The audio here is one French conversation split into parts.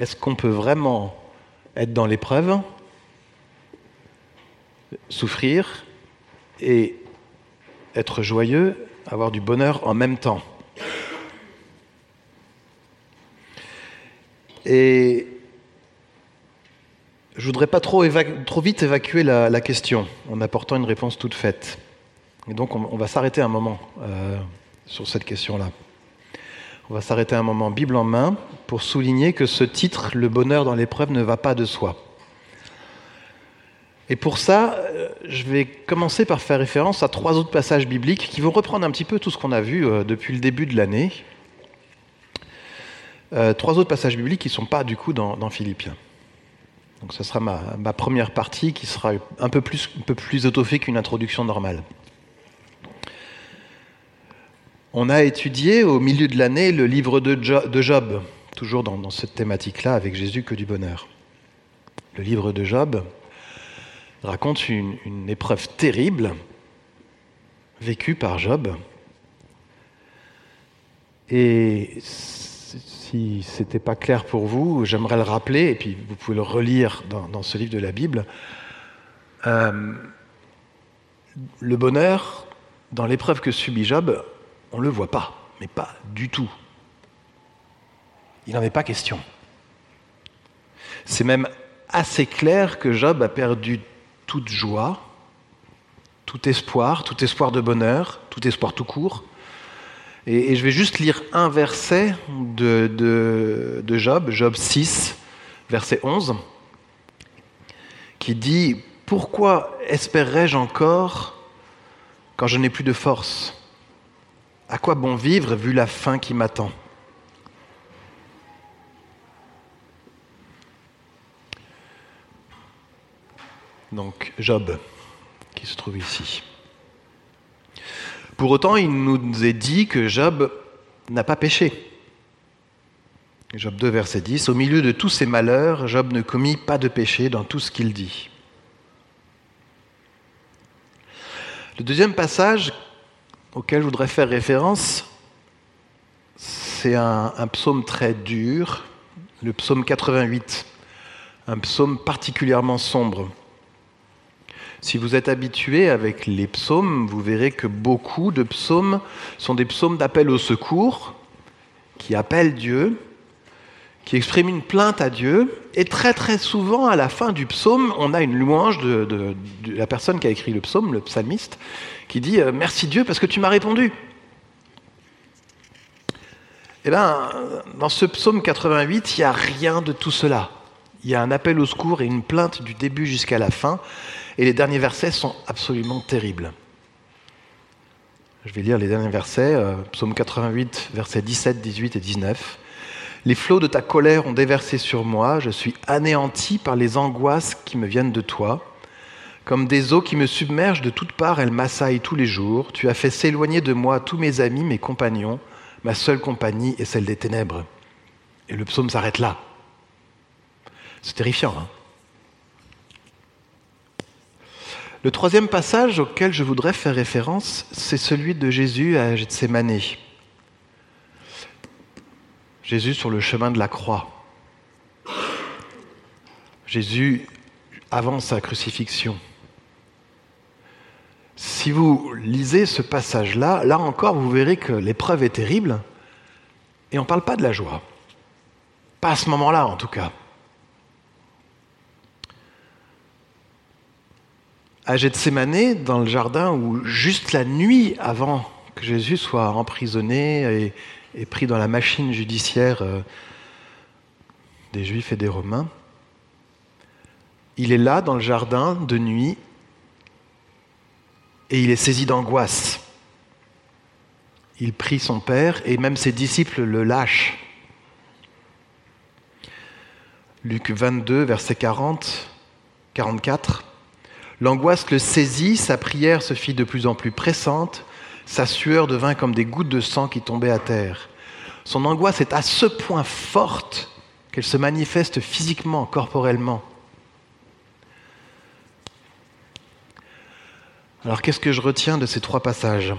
Est-ce qu'on peut vraiment être dans l'épreuve, souffrir et être joyeux, avoir du bonheur en même temps? Et je voudrais pas trop, vite évacuer la, question en apportant une réponse toute faite. Et donc on, va s'arrêter un moment euh, sur cette question-là. On va s'arrêter un moment Bible en main pour souligner que ce titre, Le bonheur dans l'épreuve, ne va pas de soi. Et pour ça, euh, je vais commencer par faire référence à trois autres passages bibliques qui vont reprendre un petit peu tout ce qu'on a vu euh, depuis le début de l'année. trois autres passages bibliques qui ne sont pas du coup dans, Philippiens. Donc ce sera ma, première partie qui sera un peu plus, un qu'une introduction normale. On a étudié au milieu de l'année le livre de Job, toujours dans, cette thématique-là, avec Jésus que du bonheur. Le livre de Job raconte une, épreuve terrible vécue par Job. Et si ce n'était pas clair pour vous, j'aimerais le rappeler, et puis vous pouvez le relire dans, ce livre de la Bible. Euh, le bonheur, dans l'épreuve que subit Job, on ne le voit pas, mais pas du tout. Il n'en est pas question. C'est même assez clair que Job a perdu toute joie, tout espoir, tout espoir de bonheur, tout espoir tout court, et, je vais juste lire un verset de, Job, Job 6, verset 11, qui dit Pourquoi espérerais-je encore quand je n'ai plus de force? À quoi bon vivre vu la fin qui m'attend? Donc Job, qui se trouve ici. Pour autant, il nous est dit que Job n'a pas péché. Job 2, verset 10, Au milieu de tous ses malheurs, Job ne commit pas de péché dans tout ce qu'il dit. Le deuxième passage auquel je voudrais faire référence, c'est un, psaume très dur, le psaume 88, un psaume particulièrement sombre. Si vous êtes habitué avec les psaumes, vous verrez que beaucoup de psaumes sont des psaumes d'appel au secours, qui appellent Dieu, qui expriment une plainte à Dieu. Et très très souvent, à la fin du psaume, on a une louange de, la personne qui a écrit le psaume, le psalmiste, qui dit euh, Merci Dieu parce que tu m'as répondu. Eh bien, dans ce psaume 88, il n'y a rien de tout cela. Il y a un appel au secours et une plainte du début jusqu'à la fin. Et les derniers versets sont absolument terribles. Je vais lire les derniers versets, euh, psaume 88, versets 17, 18 et 19. Les flots de ta colère ont déversé sur moi, je suis anéanti par les angoisses qui me viennent de toi. Comme des eaux qui me submergent de toutes parts, elles m'assaillent tous les jours. Tu as fait s'éloigner de moi tous mes amis, mes compagnons. Ma seule compagnie est celle des ténèbres. Et le psaume s'arrête là. C'est terrifiant. Hein Le troisième passage auquel je voudrais faire référence, c'est celui de Jésus à Gethsemane. Jésus sur le chemin de la croix. Jésus avant sa crucifixion. Si vous lisez ce passage-là, là encore, vous verrez que l'épreuve est terrible et on ne parle pas de la joie. Pas à ce moment-là, en tout cas. à Gethsemane, dans le jardin, où juste la nuit avant que Jésus soit emprisonné et, pris dans la machine judiciaire euh, des Juifs et des Romains, il est là dans le jardin de nuit et il est saisi d'angoisse. Il prie son Père et même ses disciples le lâchent. Luc 22, verset 40, 44. L'angoisse le saisit, sa prière se fit de plus en plus pressante, sa sueur devint comme des gouttes de sang qui tombaient à terre. Son angoisse est à ce point forte qu'elle se manifeste physiquement, corporellement. Alors qu'est-ce que je retiens de ces trois passages?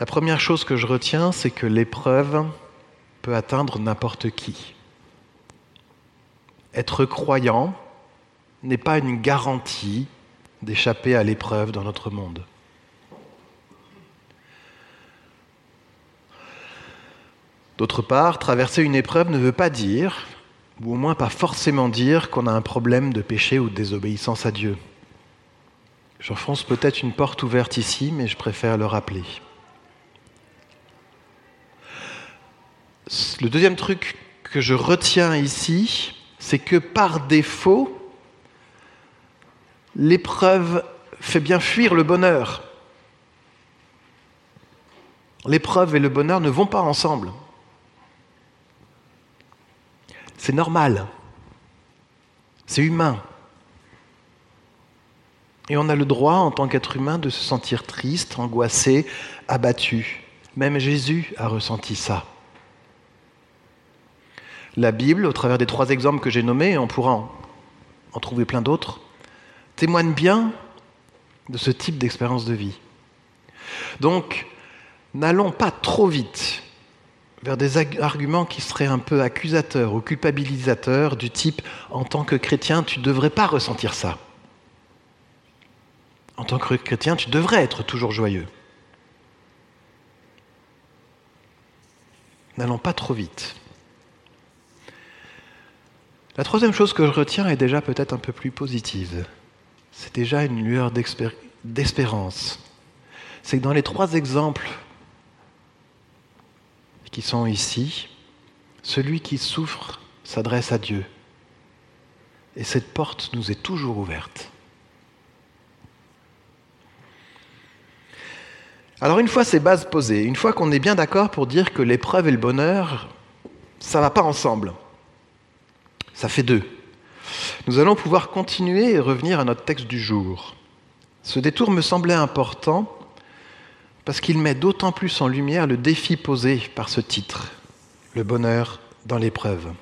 La première chose que je retiens, c'est que l'épreuve peut atteindre n'importe qui. Être croyant n'est pas une garantie d'échapper à l'épreuve dans notre monde. D'autre part, traverser une épreuve ne veut pas dire, ou au moins pas forcément dire, qu'on a un problème de péché ou de désobéissance à Dieu. J'enfonce peut-être une porte ouverte ici, mais je préfère le rappeler. Le deuxième truc que je retiens ici, c'est que par défaut, l'épreuve fait bien fuir le bonheur. L'épreuve et le bonheur ne vont pas ensemble. C'est normal. C'est humain. Et on a le droit, en tant qu'être humain, de se sentir triste, angoissé, abattu. Même Jésus a ressenti ça. La Bible, au travers des trois exemples que j'ai nommés, on pourra en trouver plein d'autres, témoigne bien de ce type d'expérience de vie. Donc, n'allons pas trop vite vers des arguments qui seraient un peu accusateurs ou culpabilisateurs du type en tant que chrétien, tu ne devrais pas ressentir ça. En tant que chrétien, tu devrais être toujours joyeux. N'allons pas trop vite. La troisième chose que je retiens est déjà peut-être un peu plus positive. C'est déjà une lueur d'espérance. C'est que dans les trois exemples qui sont ici, celui qui souffre s'adresse à Dieu. Et cette porte nous est toujours ouverte. Alors une fois ces bases posées, une fois qu'on est bien d'accord pour dire que l'épreuve et le bonheur, ça ne va pas ensemble. Ça fait deux. Nous allons pouvoir continuer et revenir à notre texte du jour. Ce détour me semblait important parce qu'il met d'autant plus en lumière le défi posé par ce titre, le bonheur dans l'épreuve.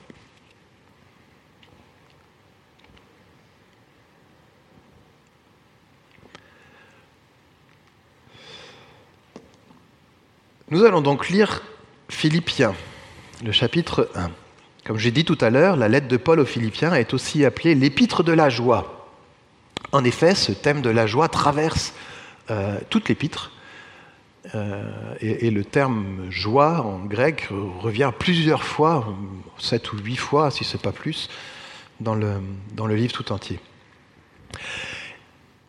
Nous allons donc lire Philippiens, le chapitre 1. Comme j'ai dit tout à l'heure, la lettre de Paul aux Philippiens est aussi appelée l'épître de la joie. En effet, ce thème de la joie traverse euh, toute l'épître, euh, et, le terme joie en grec revient plusieurs fois, sept ou huit fois, si ce n'est pas plus, dans le, livre tout entier.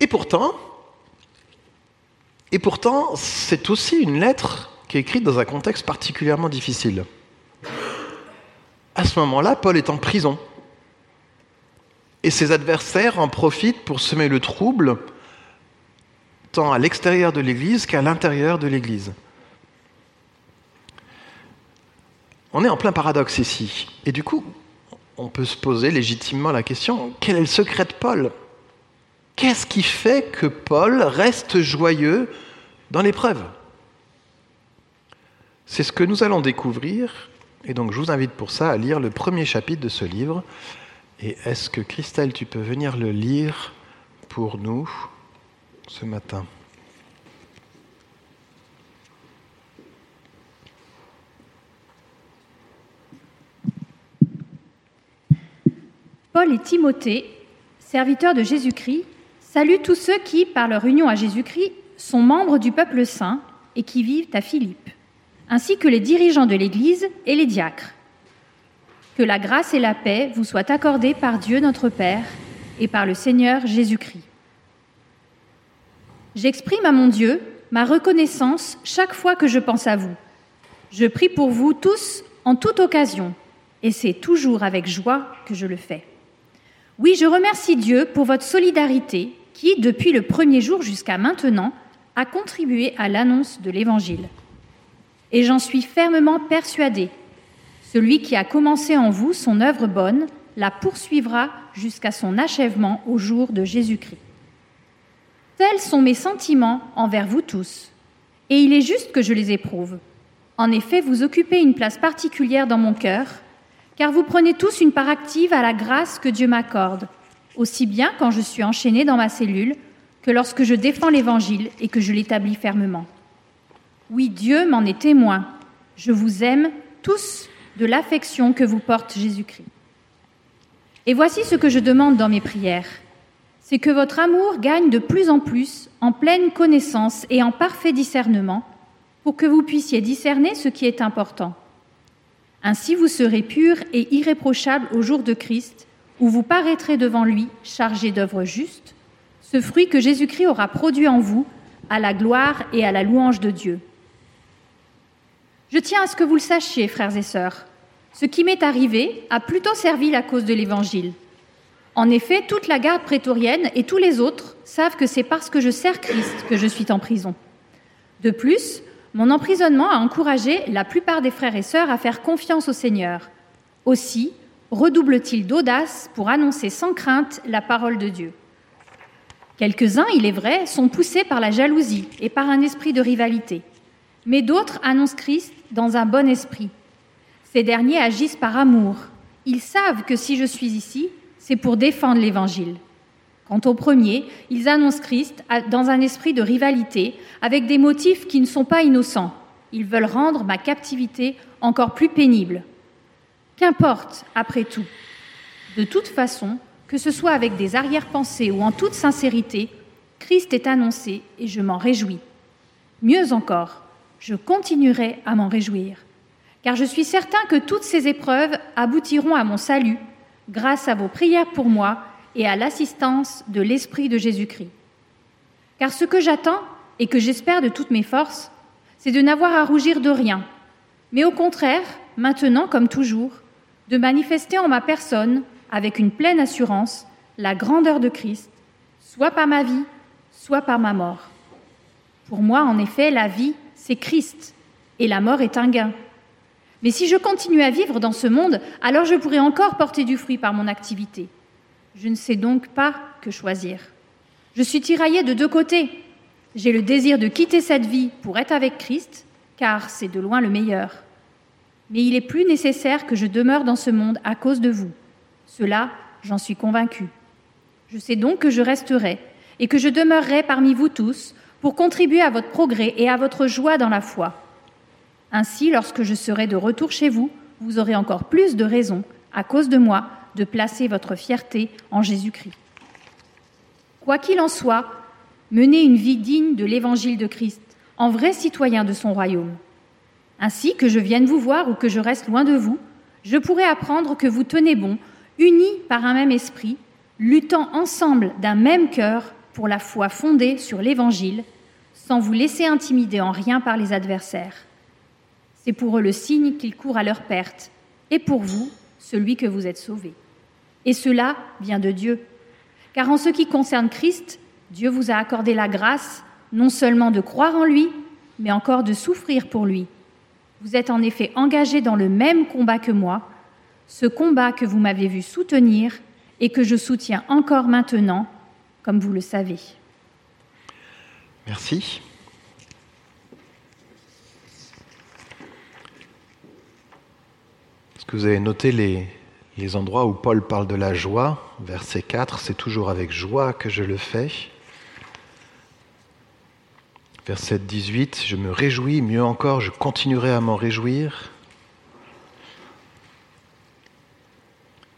Et pourtant, c'est aussi une lettre qui est écrite dans un contexte particulièrement difficile. À ce moment-là, Paul est en prison. Et ses adversaires en profitent pour semer le trouble tant à l'extérieur de l'Église qu'à l'intérieur de l'Église. On est en plein paradoxe ici. Et du coup, on peut se poser légitimement la question, quel est le secret de Paul? Qu'est-ce qui fait que Paul reste joyeux dans l'épreuve? C'est ce que nous allons découvrir, et donc je vous invite pour ça à lire le premier chapitre de ce livre. Et est-ce que Christelle, tu peux venir le lire pour nous ce matin? Paul et Timothée, serviteurs de Jésus-Christ, saluent tous ceux qui, par leur union à Jésus-Christ, sont membres du peuple saint et qui vivent à Philippe, ainsi que les dirigeants de l'Église et les diacres. Que la grâce et la paix vous soient accordées par Dieu notre Père et par le Seigneur Jésus-Christ. J'exprime à mon Dieu ma reconnaissance chaque fois que je pense à vous. Je prie pour vous tous en toute occasion, et c'est toujours avec joie que je le fais. Oui, je remercie Dieu pour votre solidarité qui, depuis le premier jour jusqu'à maintenant, a contribué à l'annonce de l'Évangile. Et j'en suis fermement persuadée. Celui qui a commencé en vous son œuvre bonne la poursuivra jusqu'à son achèvement au jour de Jésus-Christ. Tels sont mes sentiments envers vous tous, et il est juste que je les éprouve. En effet, vous occupez une place particulière dans mon cœur, car vous prenez tous une part active à la grâce que Dieu m'accorde, aussi bien quand je suis enchaîné dans ma cellule que lorsque je défends l'Évangile et que je l'établis fermement. Oui, Dieu m'en est témoin. Je vous aime tous de l'affection que vous porte Jésus-Christ. Et voici ce que je demande dans mes prières. C'est que votre amour gagne de plus en plus en pleine connaissance et en parfait discernement pour que vous puissiez discerner ce qui est important. Ainsi vous serez purs et irréprochables au jour de Christ, où vous paraîtrez devant lui chargé d'œuvres justes, ce fruit que Jésus-Christ aura produit en vous, à la gloire et à la louange de Dieu. Je tiens à ce que vous le sachiez, frères et sœurs. Ce qui m'est arrivé a plutôt servi la cause de l'Évangile. En effet, toute la garde prétorienne et tous les autres savent que c'est parce que je sers Christ que je suis en prison. De plus, mon emprisonnement a encouragé la plupart des frères et sœurs à faire confiance au Seigneur. Aussi, redouble-t-il d'audace pour annoncer sans crainte la parole de Dieu. Quelques-uns, il est vrai, sont poussés par la jalousie et par un esprit de rivalité, mais d'autres annoncent Christ dans un bon esprit. Ces derniers agissent par amour. Ils savent que si je suis ici, c'est pour défendre l'Évangile. Quant aux premiers, ils annoncent Christ dans un esprit de rivalité, avec des motifs qui ne sont pas innocents. Ils veulent rendre ma captivité encore plus pénible. Qu'importe, après tout. De toute façon, que ce soit avec des arrière-pensées ou en toute sincérité, Christ est annoncé et je m'en réjouis. Mieux encore, je continuerai à m'en réjouir, car je suis certain que toutes ces épreuves aboutiront à mon salut grâce à vos prières pour moi et à l'assistance de l'Esprit de Jésus-Christ. Car ce que j'attends et que j'espère de toutes mes forces, c'est de n'avoir à rougir de rien, mais au contraire, maintenant comme toujours, de manifester en ma personne, avec une pleine assurance, la grandeur de Christ, soit par ma vie, soit par ma mort. Pour moi, en effet, la vie, c'est Christ, et la mort est un gain. Mais si je continue à vivre dans ce monde, alors je pourrai encore porter du fruit par mon activité. Je ne sais donc pas que choisir. Je suis tiraillée de deux côtés. J'ai le désir de quitter cette vie pour être avec Christ, car c'est de loin le meilleur. Mais il est plus nécessaire que je demeure dans ce monde à cause de vous. Cela, j'en suis convaincue. Je sais donc que je resterai et que je demeurerai parmi vous tous pour contribuer à votre progrès et à votre joie dans la foi. Ainsi, lorsque je serai de retour chez vous, vous aurez encore plus de raisons, à cause de moi, de placer votre fierté en Jésus-Christ. Quoi qu'il en soit, menez une vie digne de l'évangile de Christ, en vrai citoyen de son royaume. Ainsi que je vienne vous voir ou que je reste loin de vous, je pourrai apprendre que vous tenez bon, unis par un même esprit, luttant ensemble d'un même cœur pour la foi fondée sur l'évangile, sans vous laisser intimider en rien par les adversaires. C'est pour eux le signe qu'ils courent à leur perte, et pour vous, celui que vous êtes sauvé. Et cela vient de Dieu. Car en ce qui concerne Christ, Dieu vous a accordé la grâce non seulement de croire en lui, mais encore de souffrir pour lui. Vous êtes en effet engagé dans le même combat que moi, ce combat que vous m'avez vu soutenir et que je soutiens encore maintenant, comme vous le savez. Merci. Est-ce que vous avez noté les, endroits où Paul parle de la joie, verset 4, c'est toujours avec joie que je le fais. Verset 18, je me réjouis, mieux encore, je continuerai à m'en réjouir.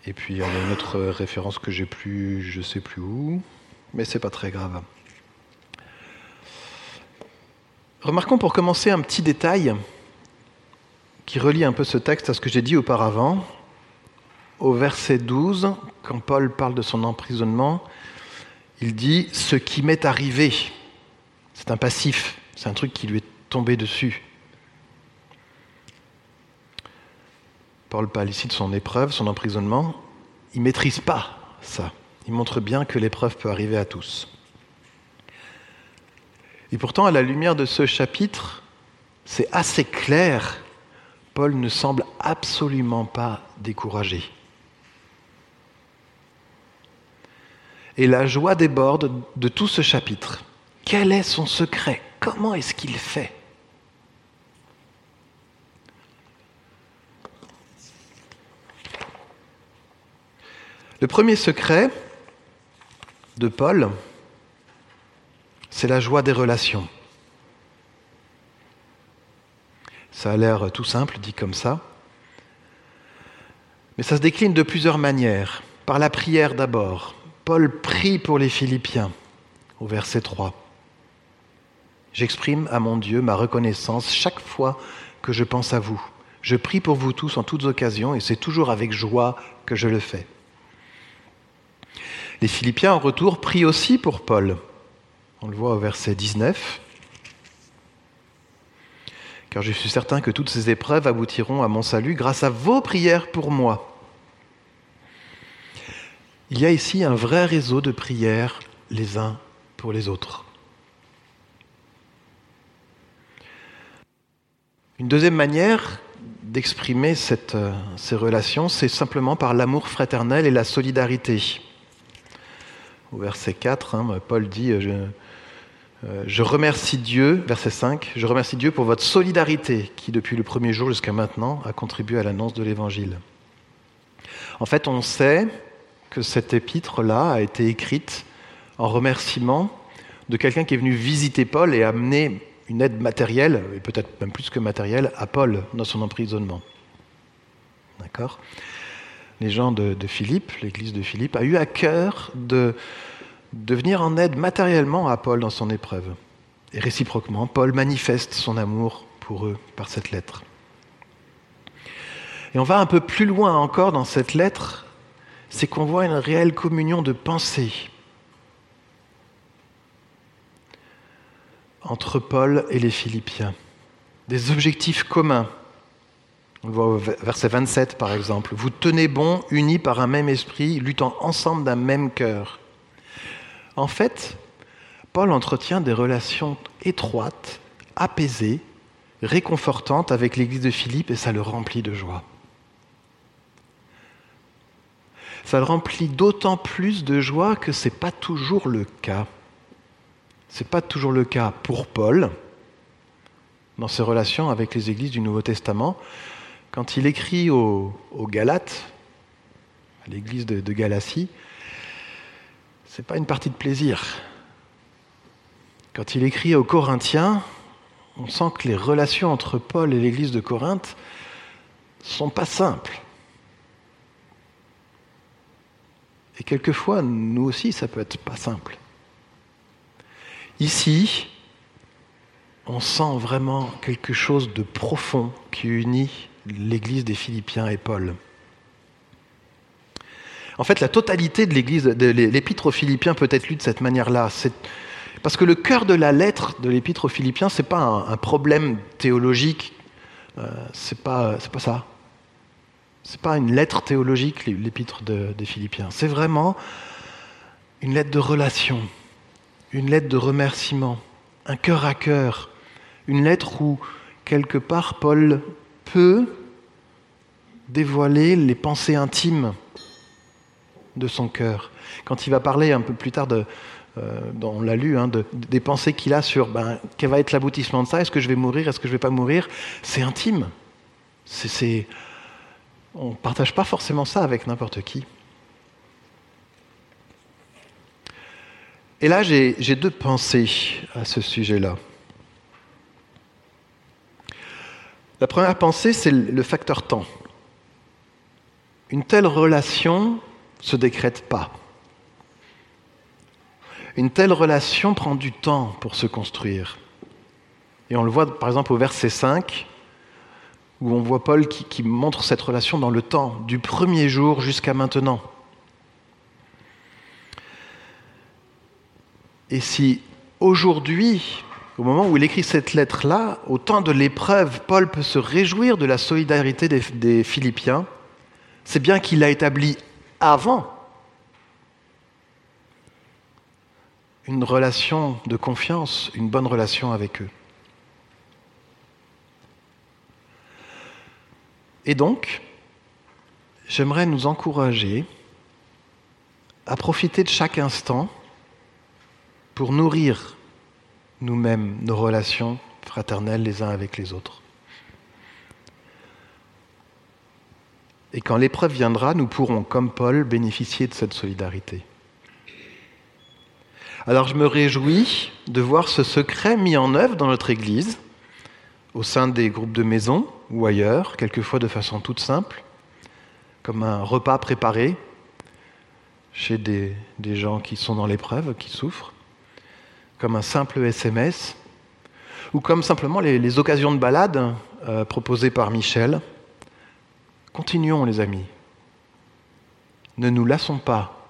Et puis il y a une autre référence que j'ai plus, je sais plus où, mais c'est pas très grave. Remarquons pour commencer un petit détail qui relie un peu ce texte à ce que j'ai dit auparavant au verset 12, quand Paul parle de son emprisonnement, il dit Ce qui m'est arrivé. C'est un passif, c'est un truc qui lui est tombé dessus. Paul parle ici de son épreuve, son emprisonnement. Il ne maîtrise pas ça. Il montre bien que l'épreuve peut arriver à tous. Et pourtant, à la lumière de ce chapitre, c'est assez clair. Paul ne semble absolument pas découragé. Et la joie déborde de tout ce chapitre. Quel est son secret? Comment est-ce qu'il fait? Le premier secret de Paul, c'est la joie des relations. Ça a l'air tout simple dit comme ça, Mais ça se décline de plusieurs manières. Par la prière d'abord. Paul prie pour les Philippiens au verset 3. J'exprime à mon Dieu ma reconnaissance chaque fois que je pense à vous. Je prie pour vous tous en toutes occasions et c'est toujours avec joie que je le fais. Les Philippiens en retour prient aussi pour Paul. On le voit au verset 19. Car je suis certain que toutes ces épreuves aboutiront à mon salut grâce à vos prières pour moi. Il y a ici un vrai réseau de prières les uns pour les autres. Une deuxième manière d'exprimer euh, ces relations, c'est simplement par l'amour fraternel et la solidarité. Au verset 4, hein, Paul dit euh, je, euh, je remercie Dieu, verset 5, je remercie Dieu pour votre solidarité qui, depuis le premier jour jusqu'à maintenant, a contribué à l'annonce de l'Évangile. En fait, on sait que cette épître-là a été écrite en remerciement de quelqu'un qui est venu visiter Paul et amener une aide matérielle, et peut-être même plus que matérielle, à Paul dans son emprisonnement. D'accord? Les gens de, Philippe, l'église de Philippe, a eu à cœur de, de venir en aide matériellement à Paul dans son épreuve. Et réciproquement, Paul manifeste son amour pour eux par cette lettre. Et on va un peu plus loin encore dans cette lettre, c'est qu'on voit une réelle communion de pensée entre Paul et les Philippiens. Des objectifs communs. On le voit au verset 27 par exemple. Vous tenez bon, unis par un même esprit, luttant ensemble d'un même cœur. En fait, Paul entretient des relations étroites, apaisées, réconfortantes avec l'église de Philippe et ça le remplit de joie. Ça le remplit d'autant plus de joie que ce n'est pas toujours le cas. Ce n'est pas toujours le cas pour Paul dans ses relations avec les églises du Nouveau Testament. Quand il écrit aux, Galates, à l'église de, Galatie, ce n'est pas une partie de plaisir. Quand il écrit aux Corinthiens, on sent que les relations entre Paul et l'église de Corinthe sont pas simples. Et quelquefois, nous aussi, ça peut être pas simple. Ici, on sent vraiment quelque chose de profond qui unit l'église des Philippiens et Paul. En fait, la totalité de l'église, de l'épître aux Philippiens peut être lue de cette manière-là. Parce que le cœur de la lettre de l'épître aux Philippiens, ce n'est pas un, problème théologique, euh, ce n'est pas, ça. Ce n'est pas une lettre théologique, l'épître des Philippiens. C'est vraiment une lettre de relation, une lettre de remerciement, un cœur à cœur, une lettre où, quelque part, Paul peut dévoiler les pensées intimes de son cœur. Quand il va parler un peu plus tard, de, euh, on l'a lu, hein, des pensées qu'il a sur ben, quel va être l'aboutissement de ça, est-ce que je vais mourir, est-ce que je ne vais pas mourir, c'est intime. On ne partage pas forcément ça avec n'importe qui. Et là, j'ai deux pensées à ce sujet-là. La première pensée, c'est le facteur temps. Une telle relation se décrète pas. Une telle relation prend du temps pour se construire. Et on le voit par exemple au verset 5, où on voit Paul qui, qui montre cette relation dans le temps, du premier jour jusqu'à maintenant. Et si aujourd'hui, au moment où il écrit cette lettre-là, au temps de l'épreuve, Paul peut se réjouir de la solidarité des, Philippiens, c'est bien qu'il a établi avant une relation de confiance, une bonne relation avec eux. Et donc, j'aimerais nous encourager à profiter de chaque instant pour nourrir nous-mêmes nos relations fraternelles les uns avec les autres. Et quand l'épreuve viendra, nous pourrons, comme Paul, bénéficier de cette solidarité. Alors je me réjouis de voir ce secret mis en œuvre dans notre Église, au sein des groupes de maison ou ailleurs, quelquefois de façon toute simple, comme un repas préparé chez des, gens qui sont dans l'épreuve, qui souffrent, comme un simple SMS, ou comme simplement les, les occasions de balade euh, proposées par Michel. Continuons les amis. Ne nous lassons pas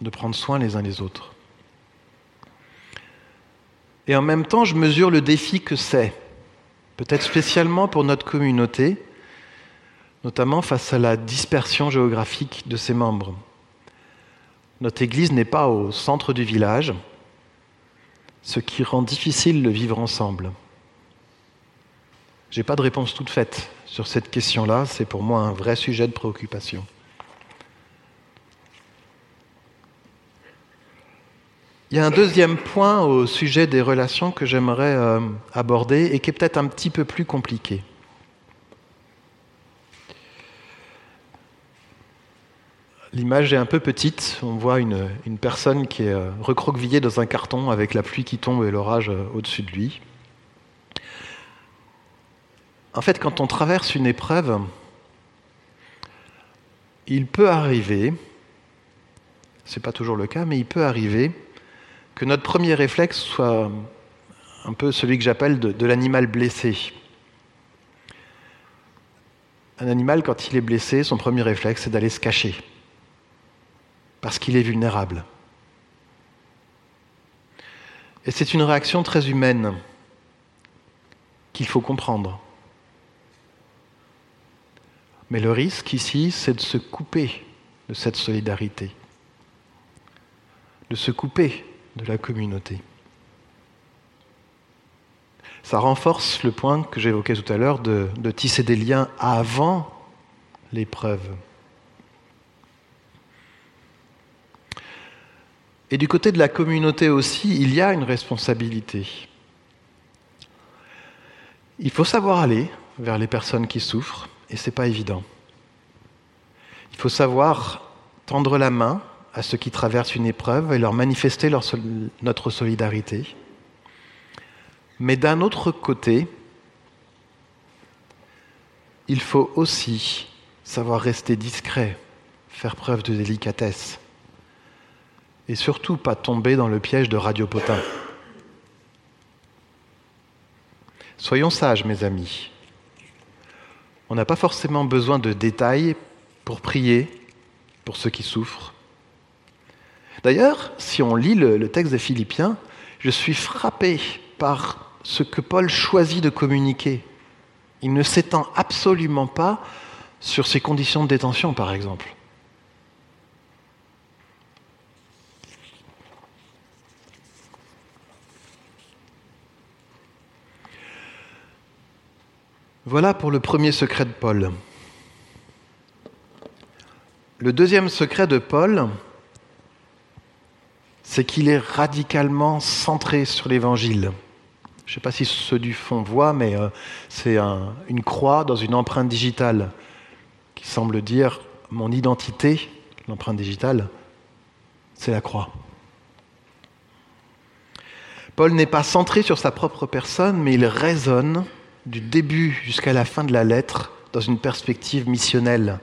de prendre soin les uns des autres. Et en même temps, je mesure le défi que c'est, peut-être spécialement pour notre communauté, notamment face à la dispersion géographique de ses membres. Notre Église n'est pas au centre du village, ce qui rend difficile le vivre ensemble. Je n'ai pas de réponse toute faite sur cette question-là, c'est pour moi un vrai sujet de préoccupation. Il y a un deuxième point au sujet des relations que j'aimerais euh, aborder et qui est peut-être un petit peu plus compliqué. L'image est un peu petite. On voit une, une personne qui est euh, recroquevillée dans un carton avec la pluie qui tombe et l'orage euh, au-dessus de lui. En fait, quand on traverse une épreuve, il peut arriver, ce n'est pas toujours le cas, mais il peut arriver que notre premier réflexe soit un peu celui que j'appelle de, l'animal blessé. Un animal, quand il est blessé, son premier réflexe, c'est d'aller se cacher, parce qu'il est vulnérable. Et c'est une réaction très humaine qu'il faut comprendre. Mais le risque ici, c'est de se couper de cette solidarité, de se couper de la communauté. Ça renforce le point que j'évoquais tout à l'heure de, tisser des liens avant l'épreuve. Et du côté de la communauté aussi, il y a une responsabilité. Il faut savoir aller vers les personnes qui souffrent, et ce n'est pas évident. Il faut savoir tendre la main à ceux qui traversent une épreuve et leur manifester notre solidarité. Mais d'un autre côté, il faut aussi savoir rester discret, faire preuve de délicatesse et surtout pas tomber dans le piège de Radio Potin. Soyons sages, mes amis. On n'a pas forcément besoin de détails pour prier pour ceux qui souffrent. D'ailleurs, si on lit le, texte des Philippiens, je suis frappé par ce que Paul choisit de communiquer. Il ne s'étend absolument pas sur ses conditions de détention, par exemple. Voilà pour le premier secret de Paul. Le deuxième secret de Paul, c'est qu'il est radicalement centré sur l'Évangile. Je ne sais pas si ceux du fond voient, mais euh, c'est un, une croix dans une empreinte digitale qui semble dire mon identité, l'empreinte digitale, c'est la croix. Paul n'est pas centré sur sa propre personne, mais il raisonne du début jusqu'à la fin de la lettre dans une perspective missionnelle,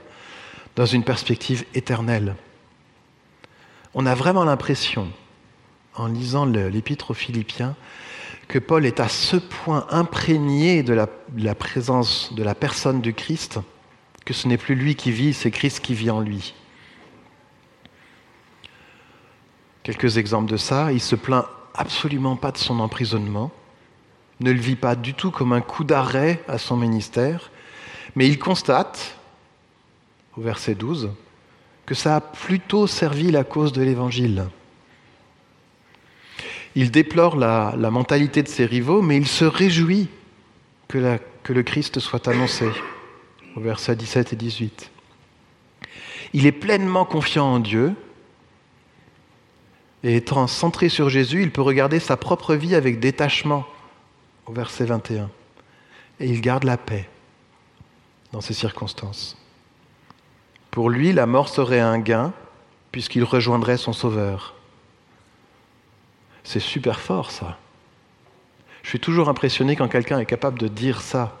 dans une perspective éternelle. On a vraiment l'impression, en lisant l'épître aux Philippiens, que Paul est à ce point imprégné de la, présence de la personne du Christ que ce n'est plus lui qui vit, c'est Christ qui vit en lui. Quelques exemples de ça, il se plaint absolument pas de son emprisonnement ne le vit pas du tout comme un coup d'arrêt à son ministère, mais il constate, au verset 12, que ça a plutôt servi la cause de l'Évangile. Il déplore la, mentalité de ses rivaux, mais il se réjouit que le Christ soit annoncé, au verset 17 et 18. Il est pleinement confiant en Dieu, et étant centré sur Jésus, il peut regarder sa propre vie avec détachement au verset 21. Et il garde la paix dans ces circonstances. Pour lui, la mort serait un gain puisqu'il rejoindrait son Sauveur. C'est super fort ça. Je suis toujours impressionné quand quelqu'un est capable de dire ça.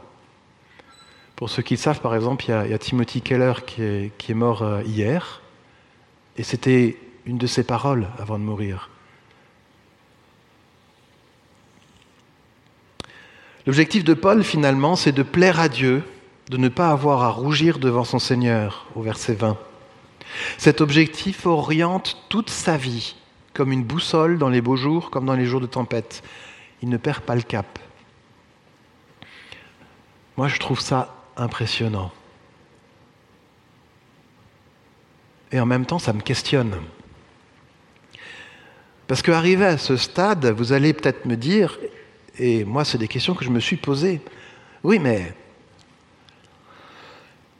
Pour ceux qui le savent, par exemple, il y a, Timothy Keller qui est, qui est mort euh, hier, et c'était une de ses paroles avant de mourir. L'objectif de Paul, finalement, c'est de plaire à Dieu, de ne pas avoir à rougir devant son Seigneur, au verset 20. Cet objectif oriente toute sa vie, comme une boussole dans les beaux jours, comme dans les jours de tempête. Il ne perd pas le cap. Moi, je trouve ça impressionnant. Et en même temps, ça me questionne. Parce qu'arrivé à ce stade, vous allez peut-être me dire, et moi, c'est des questions que je me suis posées. Oui, mais.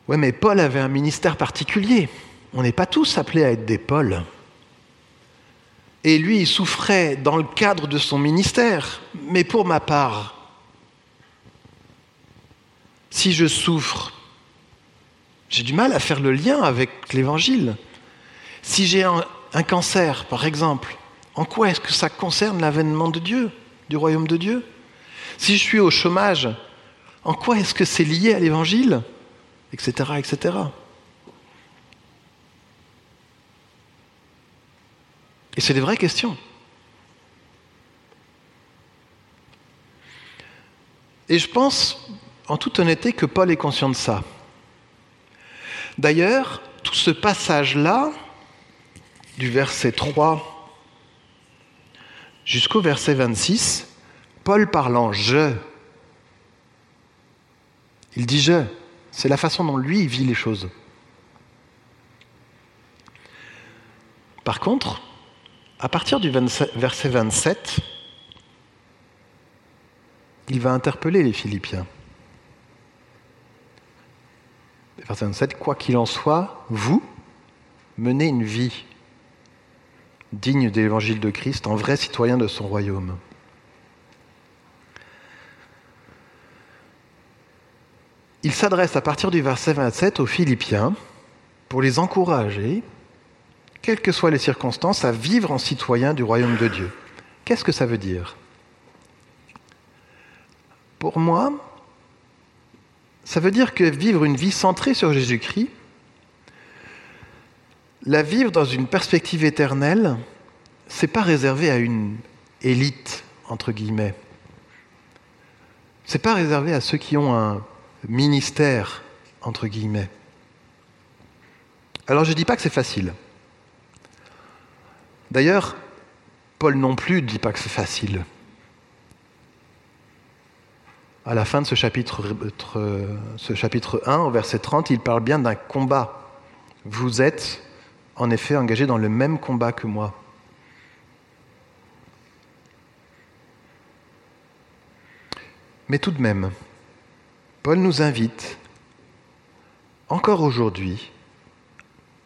Ouais, mais Paul avait un ministère particulier. On n'est pas tous appelés à être des Paul. Et lui, il souffrait dans le cadre de son ministère. Mais pour ma part, si je souffre, j'ai du mal à faire le lien avec l'évangile. Si j'ai un, un, cancer, par exemple, en quoi est-ce que ça concerne l'avènement de Dieu, du royaume de Dieu Si je suis au chômage, en quoi est-ce que c'est lié à l'évangile Etc. etc. Et c'est des vraies questions. Et je pense, en toute honnêteté, que Paul est conscient de ça. D'ailleurs, tout ce passage-là, du verset 3 jusqu'au verset 26, Paul parlant je, il dit je, c'est la façon dont lui vit les choses. Par contre, à partir du verset 27, il va interpeller les Philippiens. Verset 27, quoi qu'il en soit, vous menez une vie digne de l'évangile de Christ, en vrai citoyen de son royaume. Il s'adresse à partir du verset 27 aux Philippiens pour les encourager quelles que soient les circonstances, à vivre en citoyen du royaume de Dieu. Qu'est-ce que ça veut dire? Pour moi, ça veut dire que vivre une vie centrée sur Jésus-Christ, la vivre dans une perspective éternelle, c'est pas réservé à une élite entre guillemets. C'est pas réservé à ceux qui ont un ministère entre guillemets. Alors je ne dis pas que c'est facile. D'ailleurs, Paul non plus ne dit pas que c'est facile. À la fin de ce chapitre, ce chapitre 1, au verset 30, il parle bien d'un combat. Vous êtes en effet engagés dans le même combat que moi. Mais tout de même, Paul nous invite, encore aujourd'hui,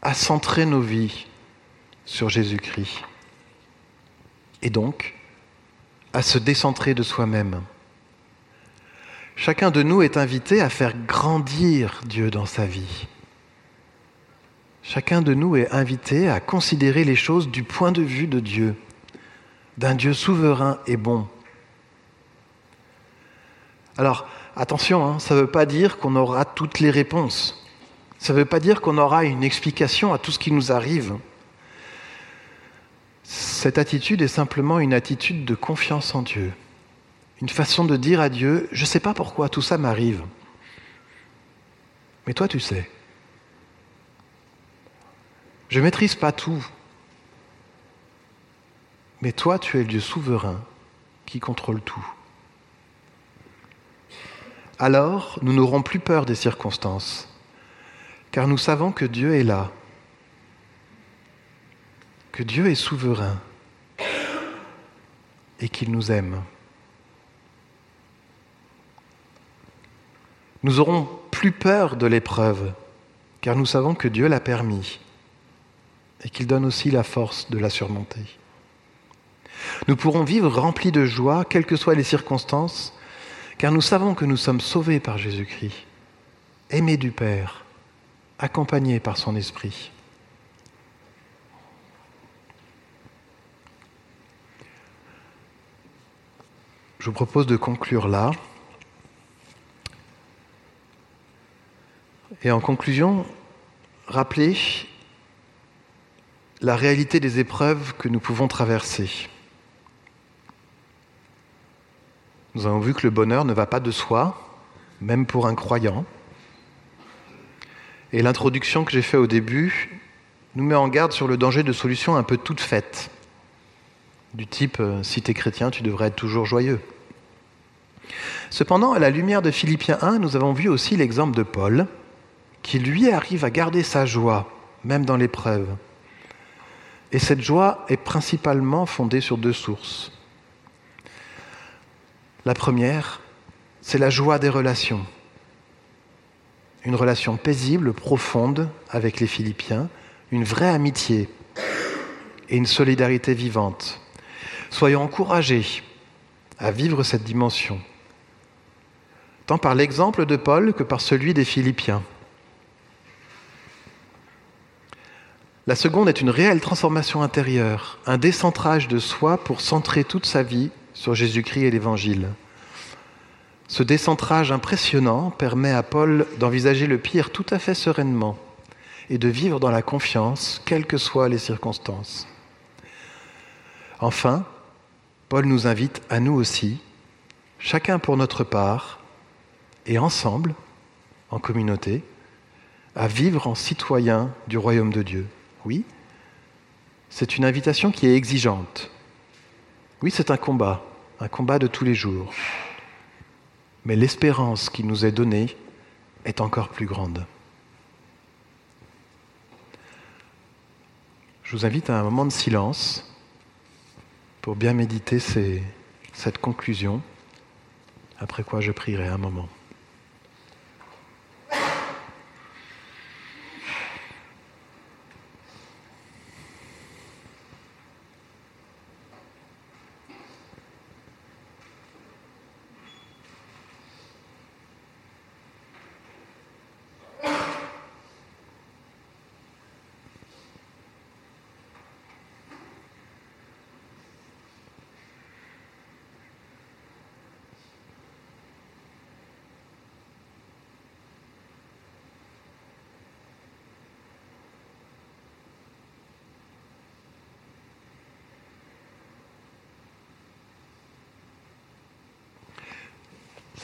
à centrer nos vies sur Jésus-Christ. Et donc, à se décentrer de soi-même. Chacun de nous est invité à faire grandir Dieu dans sa vie. Chacun de nous est invité à considérer les choses du point de vue de Dieu, d'un Dieu souverain et bon. Alors, attention, hein, ça ne veut pas dire qu'on aura toutes les réponses. Ça ne veut pas dire qu'on aura une explication à tout ce qui nous arrive. Cette attitude est simplement une attitude de confiance en Dieu, une façon de dire à Dieu, je ne sais pas pourquoi tout ça m'arrive, mais toi tu sais. Je ne maîtrise pas tout, mais toi tu es le Dieu souverain qui contrôle tout. Alors nous n'aurons plus peur des circonstances, car nous savons que Dieu est là que Dieu est souverain et qu'il nous aime. Nous aurons plus peur de l'épreuve, car nous savons que Dieu l'a permis et qu'il donne aussi la force de la surmonter. Nous pourrons vivre remplis de joie, quelles que soient les circonstances, car nous savons que nous sommes sauvés par Jésus-Christ, aimés du Père, accompagnés par son Esprit. Je vous propose de conclure là. Et en conclusion, rappeler la réalité des épreuves que nous pouvons traverser. Nous avons vu que le bonheur ne va pas de soi, même pour un croyant. Et l'introduction que j'ai faite au début nous met en garde sur le danger de solutions un peu toutes faites, du type euh, si tu es chrétien, tu devrais être toujours joyeux. Cependant, à la lumière de Philippiens 1, nous avons vu aussi l'exemple de Paul, qui lui arrive à garder sa joie, même dans l'épreuve. Et cette joie est principalement fondée sur deux sources. La première, c'est la joie des relations. Une relation paisible, profonde avec les Philippiens, une vraie amitié et une solidarité vivante. Soyons encouragés à vivre cette dimension, tant par l'exemple de Paul que par celui des Philippiens. La seconde est une réelle transformation intérieure, un décentrage de soi pour centrer toute sa vie sur Jésus-Christ et l'Évangile. Ce décentrage impressionnant permet à Paul d'envisager le pire tout à fait sereinement et de vivre dans la confiance, quelles que soient les circonstances. Enfin, Paul nous invite à nous aussi, chacun pour notre part, et ensemble, en communauté, à vivre en citoyens du royaume de Dieu. Oui, c'est une invitation qui est exigeante. Oui, c'est un combat, un combat de tous les jours. Mais l'espérance qui nous est donnée est encore plus grande. Je vous invite à un moment de silence pour bien méditer cette conclusion, après quoi je prierai un moment.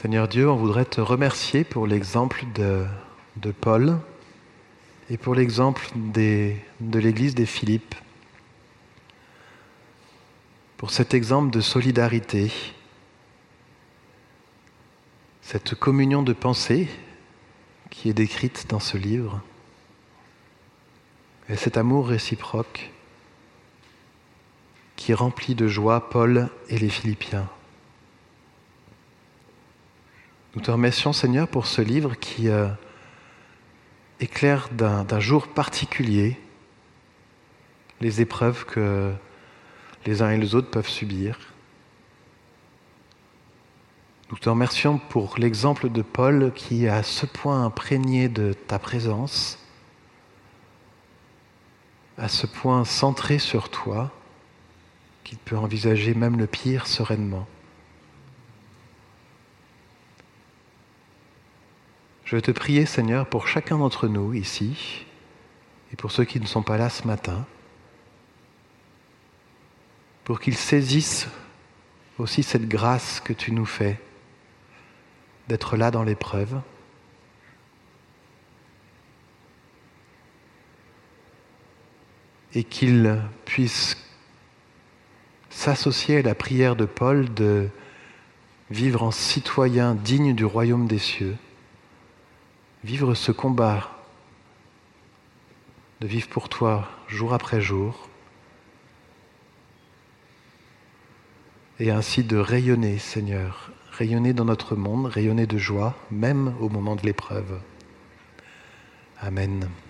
Seigneur Dieu, on voudrait te remercier pour l'exemple de, Paul et pour l'exemple de l'Église des Philippes, pour cet exemple de solidarité, cette communion de pensée qui est décrite dans ce livre, et cet amour réciproque qui remplit de joie Paul et les Philippiens. Nous te remercions Seigneur pour ce livre qui euh, éclaire d'un jour particulier les épreuves que les uns et les autres peuvent subir. Nous te remercions pour l'exemple de Paul qui est à ce point imprégné de ta présence, à ce point centré sur toi, qu'il peut envisager même le pire sereinement. Je vais te prier, Seigneur, pour chacun d'entre nous ici et pour ceux qui ne sont pas là ce matin, pour qu'ils saisissent aussi cette grâce que tu nous fais d'être là dans l'épreuve. Et qu'ils puissent s'associer à la prière de Paul de vivre en citoyen digne du royaume des cieux vivre ce combat, de vivre pour toi jour après jour, et ainsi de rayonner, Seigneur, rayonner dans notre monde, rayonner de joie, même au moment de l'épreuve. Amen.